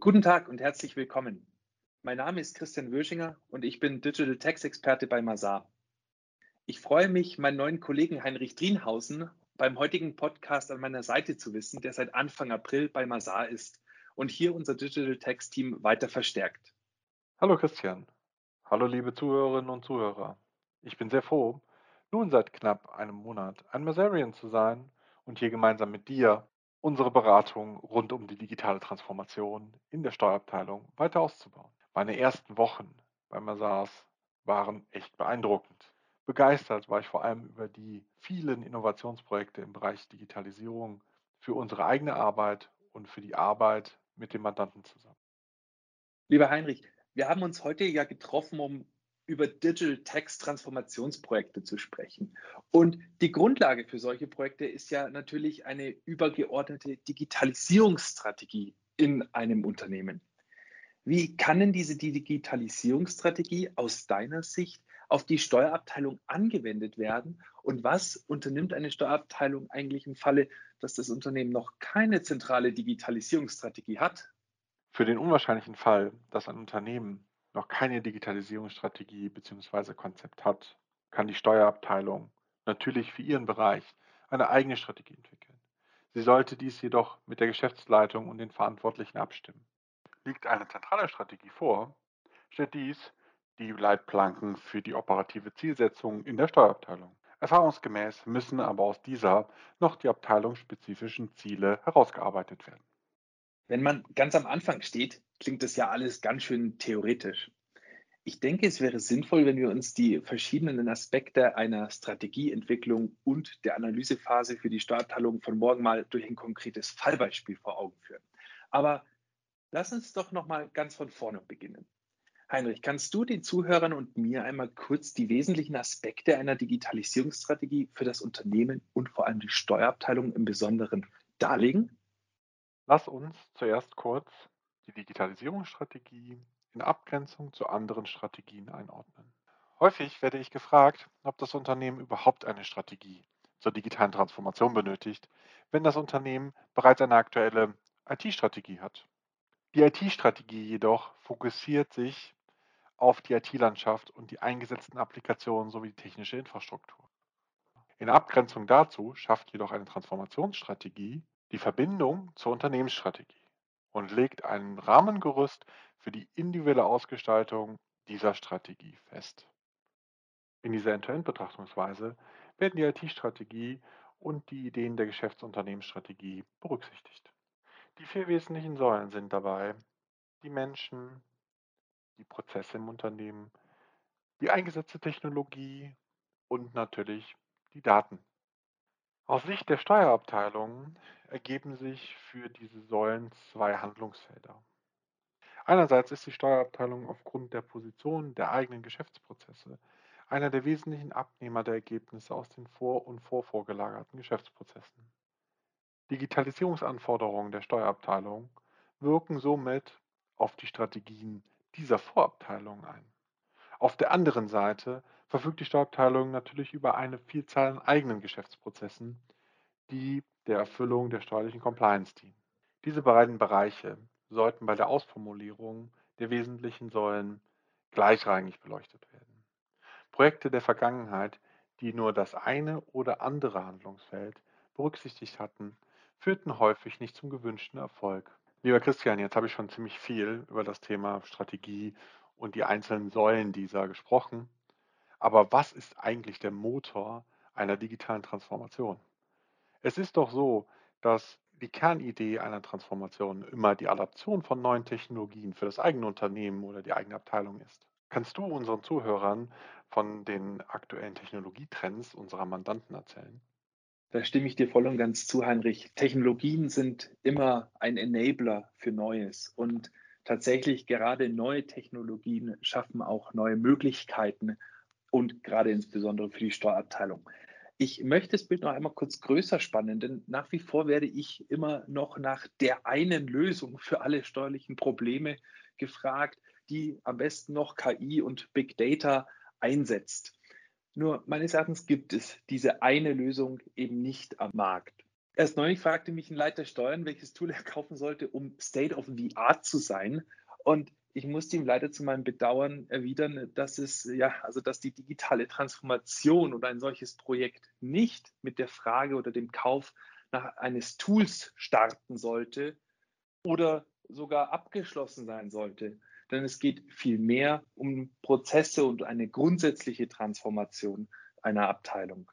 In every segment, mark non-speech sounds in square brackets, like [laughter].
Guten Tag und herzlich willkommen. Mein Name ist Christian Wöschinger und ich bin Digital Tax Experte bei Mazar. Ich freue mich, meinen neuen Kollegen Heinrich Drienhausen beim heutigen Podcast an meiner Seite zu wissen, der seit Anfang April bei Mazar ist und hier unser Digital Tax Team weiter verstärkt. Hallo Christian. Hallo liebe Zuhörerinnen und Zuhörer. Ich bin sehr froh, nun seit knapp einem Monat ein Mazarian zu sein und hier gemeinsam mit dir unsere Beratung rund um die digitale Transformation in der Steuerabteilung weiter auszubauen. Meine ersten Wochen bei Mazars waren echt beeindruckend. Begeistert war ich vor allem über die vielen Innovationsprojekte im Bereich Digitalisierung für unsere eigene Arbeit und für die Arbeit mit dem Mandanten zusammen. Lieber Heinrich, wir haben uns heute ja getroffen, um über Digital Text Transformationsprojekte zu sprechen. Und die Grundlage für solche Projekte ist ja natürlich eine übergeordnete Digitalisierungsstrategie in einem Unternehmen. Wie kann denn diese Digitalisierungsstrategie aus deiner Sicht auf die Steuerabteilung angewendet werden? Und was unternimmt eine Steuerabteilung eigentlich im Falle, dass das Unternehmen noch keine zentrale Digitalisierungsstrategie hat? Für den unwahrscheinlichen Fall, dass ein Unternehmen noch keine Digitalisierungsstrategie bzw. Konzept hat, kann die Steuerabteilung natürlich für ihren Bereich eine eigene Strategie entwickeln. Sie sollte dies jedoch mit der Geschäftsleitung und den Verantwortlichen abstimmen. Liegt eine zentrale Strategie vor, stellt dies die Leitplanken für die operative Zielsetzung in der Steuerabteilung. Erfahrungsgemäß müssen aber aus dieser noch die abteilungsspezifischen Ziele herausgearbeitet werden. Wenn man ganz am Anfang steht, klingt das ja alles ganz schön theoretisch. Ich denke, es wäre sinnvoll, wenn wir uns die verschiedenen Aspekte einer Strategieentwicklung und der Analysephase für die Steuerabteilung von morgen mal durch ein konkretes Fallbeispiel vor Augen führen. Aber lass uns doch noch mal ganz von vorne beginnen. Heinrich, kannst du den Zuhörern und mir einmal kurz die wesentlichen Aspekte einer Digitalisierungsstrategie für das Unternehmen und vor allem die Steuerabteilung im Besonderen darlegen? Lass uns zuerst kurz die Digitalisierungsstrategie in Abgrenzung zu anderen Strategien einordnen. Häufig werde ich gefragt, ob das Unternehmen überhaupt eine Strategie zur digitalen Transformation benötigt, wenn das Unternehmen bereits eine aktuelle IT-Strategie hat. Die IT-Strategie jedoch fokussiert sich auf die IT-Landschaft und die eingesetzten Applikationen sowie die technische Infrastruktur. In Abgrenzung dazu schafft jedoch eine Transformationsstrategie die Verbindung zur Unternehmensstrategie und legt ein Rahmengerüst für die individuelle Ausgestaltung dieser Strategie fest. In dieser End-to-End-Betrachtungsweise werden die IT-Strategie und die Ideen der Geschäftsunternehmensstrategie berücksichtigt. Die vier wesentlichen Säulen sind dabei die Menschen, die Prozesse im Unternehmen, die eingesetzte Technologie und natürlich die Daten. Aus Sicht der Steuerabteilung ergeben sich für diese Säulen zwei Handlungsfelder. Einerseits ist die Steuerabteilung aufgrund der Position der eigenen Geschäftsprozesse einer der wesentlichen Abnehmer der Ergebnisse aus den vor- und vorvorgelagerten Geschäftsprozessen. Digitalisierungsanforderungen der Steuerabteilung wirken somit auf die Strategien dieser Vorabteilung ein. Auf der anderen Seite verfügt die Steuerabteilung natürlich über eine Vielzahl an eigenen Geschäftsprozessen, die der Erfüllung der steuerlichen Compliance dienen. Diese beiden Bereiche sollten bei der Ausformulierung der wesentlichen Säulen gleichrangig beleuchtet werden. Projekte der Vergangenheit, die nur das eine oder andere Handlungsfeld berücksichtigt hatten, führten häufig nicht zum gewünschten Erfolg. Lieber Christian, jetzt habe ich schon ziemlich viel über das Thema Strategie und die einzelnen Säulen dieser gesprochen. Aber was ist eigentlich der Motor einer digitalen Transformation? Es ist doch so, dass die Kernidee einer Transformation immer die Adaption von neuen Technologien für das eigene Unternehmen oder die eigene Abteilung ist. Kannst du unseren Zuhörern von den aktuellen Technologietrends unserer Mandanten erzählen? Da stimme ich dir voll und ganz zu, Heinrich. Technologien sind immer ein Enabler für Neues. Und tatsächlich gerade neue Technologien schaffen auch neue Möglichkeiten und gerade insbesondere für die Steuerabteilung. Ich möchte das Bild noch einmal kurz größer spannen, denn nach wie vor werde ich immer noch nach der einen Lösung für alle steuerlichen Probleme gefragt, die am besten noch KI und Big Data einsetzt. Nur meines Erachtens gibt es diese eine Lösung eben nicht am Markt. Erst neulich fragte mich ein Leiter Steuern, welches Tool er kaufen sollte, um State of the Art zu sein. Und ich musste ihm leider zu meinem Bedauern erwidern, dass es ja, also dass die digitale Transformation oder ein solches Projekt nicht mit der Frage oder dem Kauf nach eines Tools starten sollte oder sogar abgeschlossen sein sollte. Denn es geht vielmehr um Prozesse und eine grundsätzliche Transformation einer Abteilung.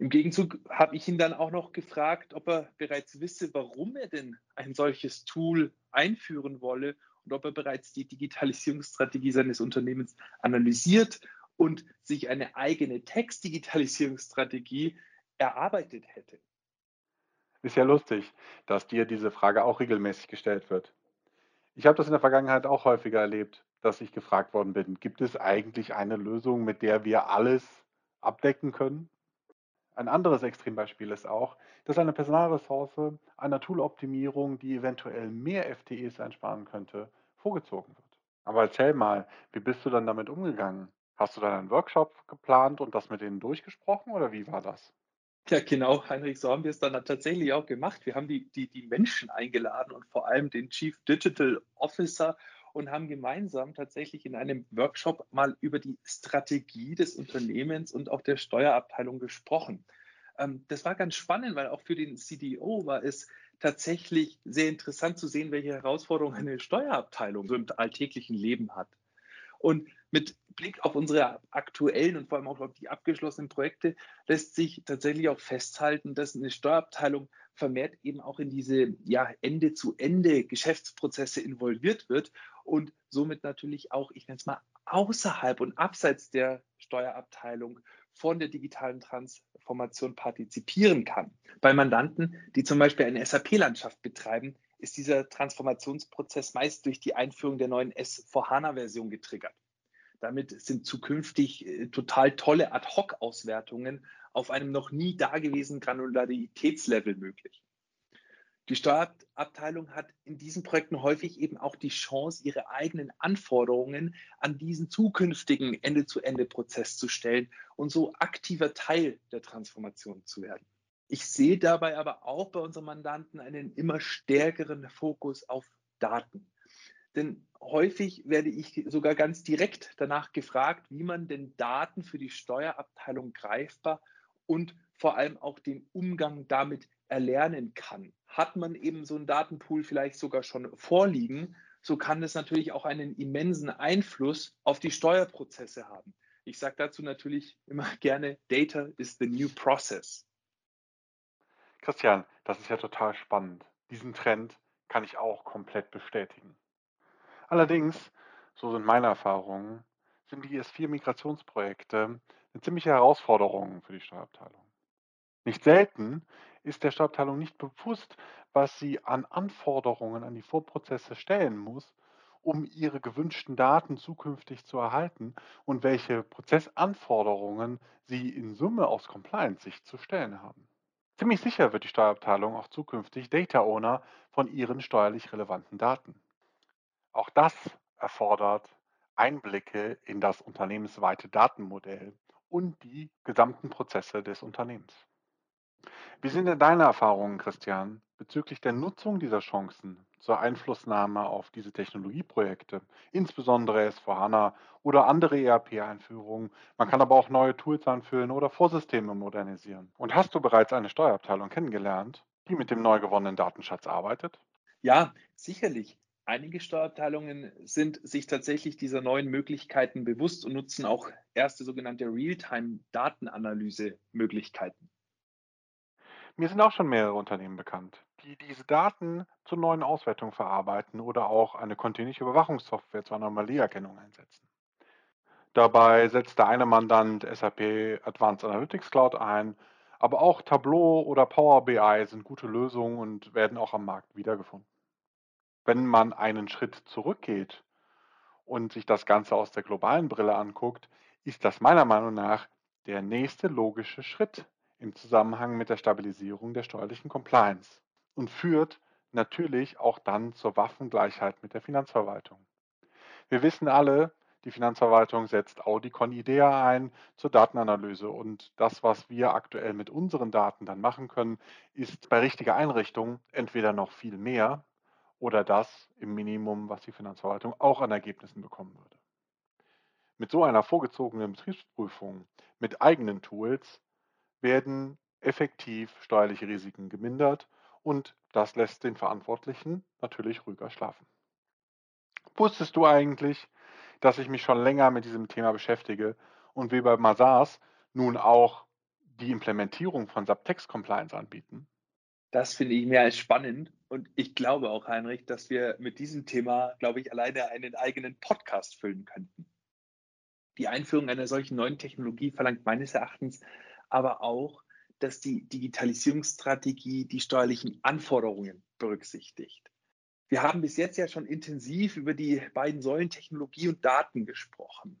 Im Gegenzug habe ich ihn dann auch noch gefragt, ob er bereits wisse, warum er denn ein solches Tool einführen wolle und ob er bereits die Digitalisierungsstrategie seines Unternehmens analysiert und sich eine eigene Textdigitalisierungsstrategie erarbeitet hätte. Ist ja lustig, dass dir diese Frage auch regelmäßig gestellt wird. Ich habe das in der Vergangenheit auch häufiger erlebt, dass ich gefragt worden bin, gibt es eigentlich eine Lösung, mit der wir alles abdecken können? Ein anderes Extrembeispiel ist auch, dass eine Personalressource einer Tooloptimierung, die eventuell mehr FTEs einsparen könnte, vorgezogen wird. Aber erzähl mal, wie bist du dann damit umgegangen? Hast du dann einen Workshop geplant und das mit denen durchgesprochen oder wie war das? Ja, genau, Heinrich, so haben wir es dann tatsächlich auch gemacht. Wir haben die, die, die Menschen eingeladen und vor allem den Chief Digital Officer und haben gemeinsam tatsächlich in einem Workshop mal über die Strategie des Unternehmens und auch der Steuerabteilung gesprochen. Ähm, das war ganz spannend, weil auch für den CDO war es tatsächlich sehr interessant zu sehen, welche Herausforderungen eine Steuerabteilung so im alltäglichen Leben hat. Und mit Blick auf unsere aktuellen und vor allem auch auf die abgeschlossenen Projekte lässt sich tatsächlich auch festhalten, dass eine Steuerabteilung vermehrt eben auch in diese ja, Ende-zu-Ende Geschäftsprozesse involviert wird und somit natürlich auch, ich nenne es mal, außerhalb und abseits der Steuerabteilung von der digitalen Transformation partizipieren kann. Bei Mandanten, die zum Beispiel eine SAP-Landschaft betreiben, ist dieser Transformationsprozess meist durch die Einführung der neuen S4HANA-Version getriggert. Damit sind zukünftig äh, total tolle Ad-Hoc-Auswertungen auf einem noch nie dagewesenen Granularitätslevel möglich. Die Steuerabteilung hat in diesen Projekten häufig eben auch die Chance, ihre eigenen Anforderungen an diesen zukünftigen Ende-zu-Ende-Prozess zu stellen und so aktiver Teil der Transformation zu werden. Ich sehe dabei aber auch bei unseren Mandanten einen immer stärkeren Fokus auf Daten. Denn häufig werde ich sogar ganz direkt danach gefragt, wie man denn Daten für die Steuerabteilung greifbar und vor allem auch den Umgang damit erlernen kann. Hat man eben so einen Datenpool vielleicht sogar schon vorliegen, so kann es natürlich auch einen immensen Einfluss auf die Steuerprozesse haben. Ich sage dazu natürlich immer [laughs] gerne, Data is the new process. Christian, das ist ja total spannend. Diesen Trend kann ich auch komplett bestätigen. Allerdings, so sind meine Erfahrungen, sind die IS4-Migrationsprojekte eine ziemliche Herausforderung für die Steuerabteilung. Nicht selten ist der Steuerabteilung nicht bewusst, was sie an Anforderungen an die Vorprozesse stellen muss, um ihre gewünschten Daten zukünftig zu erhalten und welche Prozessanforderungen sie in Summe aus Compliance-Sicht zu stellen haben. Ziemlich sicher wird die Steuerabteilung auch zukünftig Data Owner von ihren steuerlich relevanten Daten. Auch das erfordert Einblicke in das unternehmensweite Datenmodell und die gesamten Prozesse des Unternehmens. Wie sind denn deine Erfahrungen, Christian, bezüglich der Nutzung dieser Chancen zur Einflussnahme auf diese Technologieprojekte, insbesondere S4HANA oder andere ERP-Einführungen? Man kann aber auch neue Tools anführen oder Vorsysteme modernisieren. Und hast du bereits eine Steuerabteilung kennengelernt, die mit dem neu gewonnenen Datenschatz arbeitet? Ja, sicherlich. Einige Steuerabteilungen sind sich tatsächlich dieser neuen Möglichkeiten bewusst und nutzen auch erste sogenannte Realtime-Datenanalyse-Möglichkeiten. Mir sind auch schon mehrere Unternehmen bekannt, die diese Daten zur neuen Auswertung verarbeiten oder auch eine kontinuierliche Überwachungssoftware zur Anomalieerkennung einsetzen. Dabei setzt der eine Mandant SAP Advanced Analytics Cloud ein, aber auch Tableau oder Power BI sind gute Lösungen und werden auch am Markt wiedergefunden. Wenn man einen Schritt zurückgeht und sich das Ganze aus der globalen Brille anguckt, ist das meiner Meinung nach der nächste logische Schritt im Zusammenhang mit der Stabilisierung der steuerlichen Compliance und führt natürlich auch dann zur Waffengleichheit mit der Finanzverwaltung. Wir wissen alle, Die Finanzverwaltung setzt Audicon IDEA ein zur Datenanalyse und das, was wir aktuell mit unseren Daten dann machen können, ist bei richtiger Einrichtung entweder noch viel mehr oder das im Minimum, was die Finanzverwaltung auch an Ergebnissen bekommen würde. Mit so einer vorgezogenen Betriebsprüfung mit eigenen Tools werden effektiv steuerliche Risiken gemindert und das lässt den Verantwortlichen natürlich ruhiger schlafen. Wusstest du eigentlich, dass ich mich schon länger mit diesem Thema beschäftige und wir bei Mazars nun auch die Implementierung von Subtext Compliance anbieten? Das finde ich mehr als spannend und ich glaube auch, Heinrich, dass wir mit diesem Thema, glaube ich, alleine einen eigenen Podcast füllen könnten. Die Einführung einer solchen neuen Technologie verlangt meines Erachtens aber auch, dass die Digitalisierungsstrategie die steuerlichen Anforderungen berücksichtigt. Wir haben bis jetzt ja schon intensiv über die beiden Säulen Technologie und Daten gesprochen.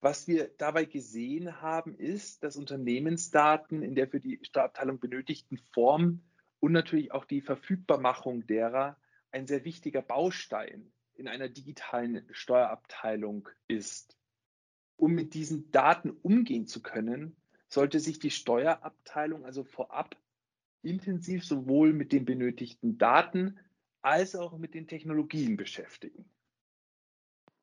Was wir dabei gesehen haben, ist, dass Unternehmensdaten in der für die Steuerabteilung benötigten Form und natürlich auch die Verfügbarmachung derer ein sehr wichtiger Baustein in einer digitalen Steuerabteilung ist. Um mit diesen Daten umgehen zu können, sollte sich die Steuerabteilung also vorab intensiv sowohl mit den benötigten Daten als auch mit den Technologien beschäftigen.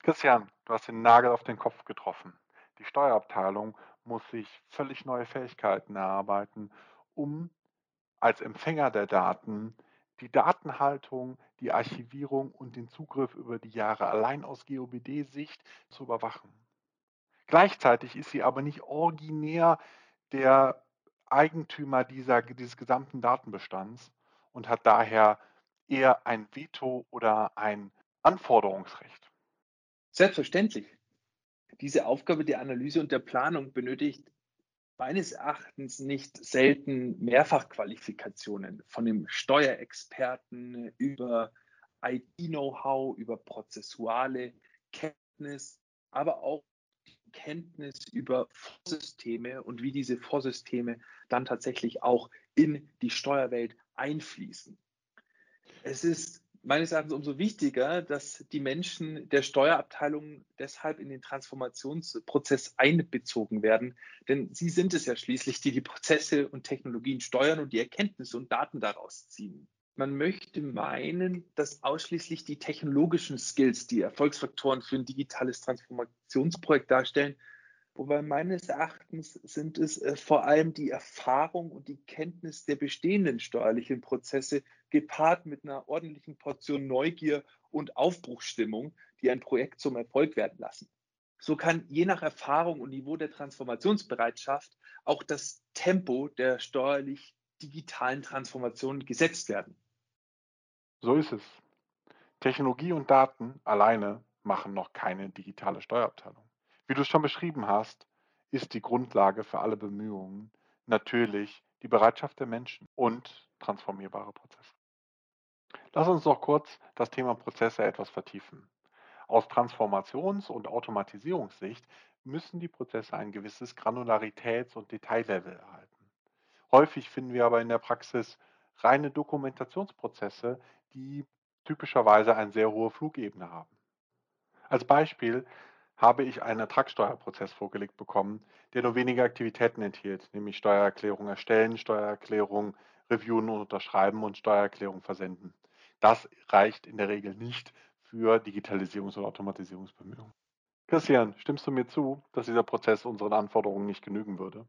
Christian, du hast den Nagel auf den Kopf getroffen. Die Steuerabteilung muss sich völlig neue Fähigkeiten erarbeiten, um als Empfänger der Daten die Datenhaltung, die Archivierung und den Zugriff über die Jahre allein aus GOBD-Sicht zu überwachen. Gleichzeitig ist sie aber nicht originär der Eigentümer dieser, dieses gesamten Datenbestands und hat daher eher ein Veto oder ein Anforderungsrecht? Selbstverständlich. Diese Aufgabe der Analyse und der Planung benötigt meines Erachtens nicht selten Mehrfachqualifikationen von dem Steuerexperten über IT-Know-how, über prozessuale Kenntnis, aber auch Kenntnis über Vorsysteme und wie diese Vorsysteme dann tatsächlich auch in die Steuerwelt einfließen. Es ist meines Erachtens umso wichtiger, dass die Menschen der Steuerabteilung deshalb in den Transformationsprozess einbezogen werden. Denn sie sind es ja schließlich, die die Prozesse und Technologien steuern und die Erkenntnisse und Daten daraus ziehen. Man möchte meinen, dass ausschließlich die technologischen Skills die Erfolgsfaktoren für ein digitales Transformationsprojekt darstellen, Wobei meines Erachtens sind es äh, vor allem die Erfahrung und die Kenntnis der bestehenden steuerlichen Prozesse gepaart mit einer ordentlichen Portion Neugier und Aufbruchsstimmung, die ein Projekt zum Erfolg werden lassen. So kann je nach Erfahrung und Niveau der Transformationsbereitschaft auch das Tempo der steuerlich digitalen Transformation gesetzt werden. So ist es. Technologie und Daten alleine machen noch keine digitale Steuerabteilung. Wie du es schon beschrieben hast, ist die Grundlage für alle Bemühungen natürlich die Bereitschaft der Menschen und transformierbare Prozesse. Lass uns noch kurz das Thema Prozesse etwas vertiefen. Aus Transformations- und Automatisierungssicht müssen die Prozesse ein gewisses Granularitäts- und Detaillevel erhalten. Häufig finden wir aber in der Praxis reine Dokumentationsprozesse, die typischerweise eine sehr hohe Flugebene haben. Als Beispiel habe ich einen Ertragssteuerprozess vorgelegt bekommen, der nur wenige Aktivitäten enthielt, nämlich Steuererklärung erstellen, Steuererklärung reviewen und unterschreiben und Steuererklärung versenden. Das reicht in der Regel nicht für Digitalisierungs- und Automatisierungsbemühungen. Christian, stimmst du mir zu, dass dieser Prozess unseren Anforderungen nicht genügen würde?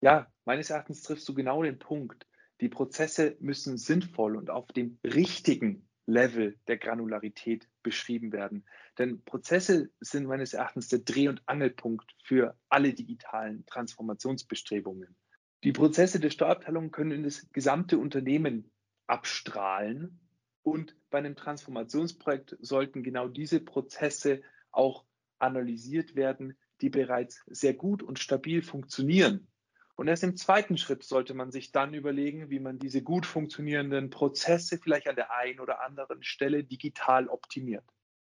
Ja, meines Erachtens triffst du genau den Punkt. Die Prozesse müssen sinnvoll und auf dem richtigen Level der Granularität beschrieben werden. Denn Prozesse sind meines Erachtens der Dreh- und Angelpunkt für alle digitalen Transformationsbestrebungen. Die Prozesse der Steuerabteilung können in das gesamte Unternehmen abstrahlen und bei einem Transformationsprojekt sollten genau diese Prozesse auch analysiert werden, die bereits sehr gut und stabil funktionieren und erst im zweiten Schritt sollte man sich dann überlegen, wie man diese gut funktionierenden Prozesse vielleicht an der einen oder anderen Stelle digital optimiert.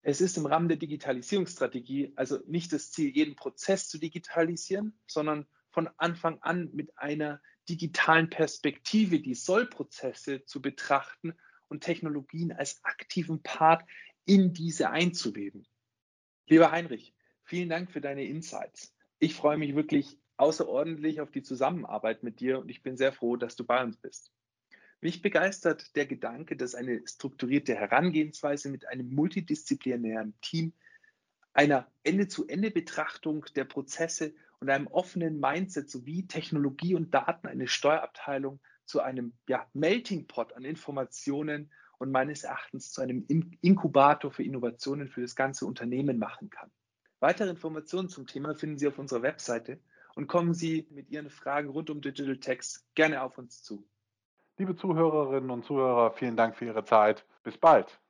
Es ist im Rahmen der Digitalisierungsstrategie also nicht das Ziel, jeden Prozess zu digitalisieren, sondern von Anfang an mit einer digitalen Perspektive die Sollprozesse zu betrachten und Technologien als aktiven Part in diese einzuweben. Lieber Heinrich, vielen Dank für deine Insights. Ich freue mich wirklich außerordentlich auf die Zusammenarbeit mit dir und ich bin sehr froh, dass du bei uns bist. Mich begeistert der Gedanke, dass eine strukturierte Herangehensweise mit einem multidisziplinären Team, einer Ende-zu-Ende-Betrachtung der Prozesse und einem offenen Mindset sowie Technologie und Daten eine Steuerabteilung zu einem ja, Melting Pot an Informationen und meines Erachtens zu einem Inkubator für Innovationen für das ganze Unternehmen machen kann. Weitere Informationen zum Thema finden Sie auf unserer Webseite und kommen Sie mit Ihren Fragen rund um Digital Text gerne auf uns zu. Liebe Zuhörerinnen und Zuhörer, vielen Dank für Ihre Zeit. Bis bald.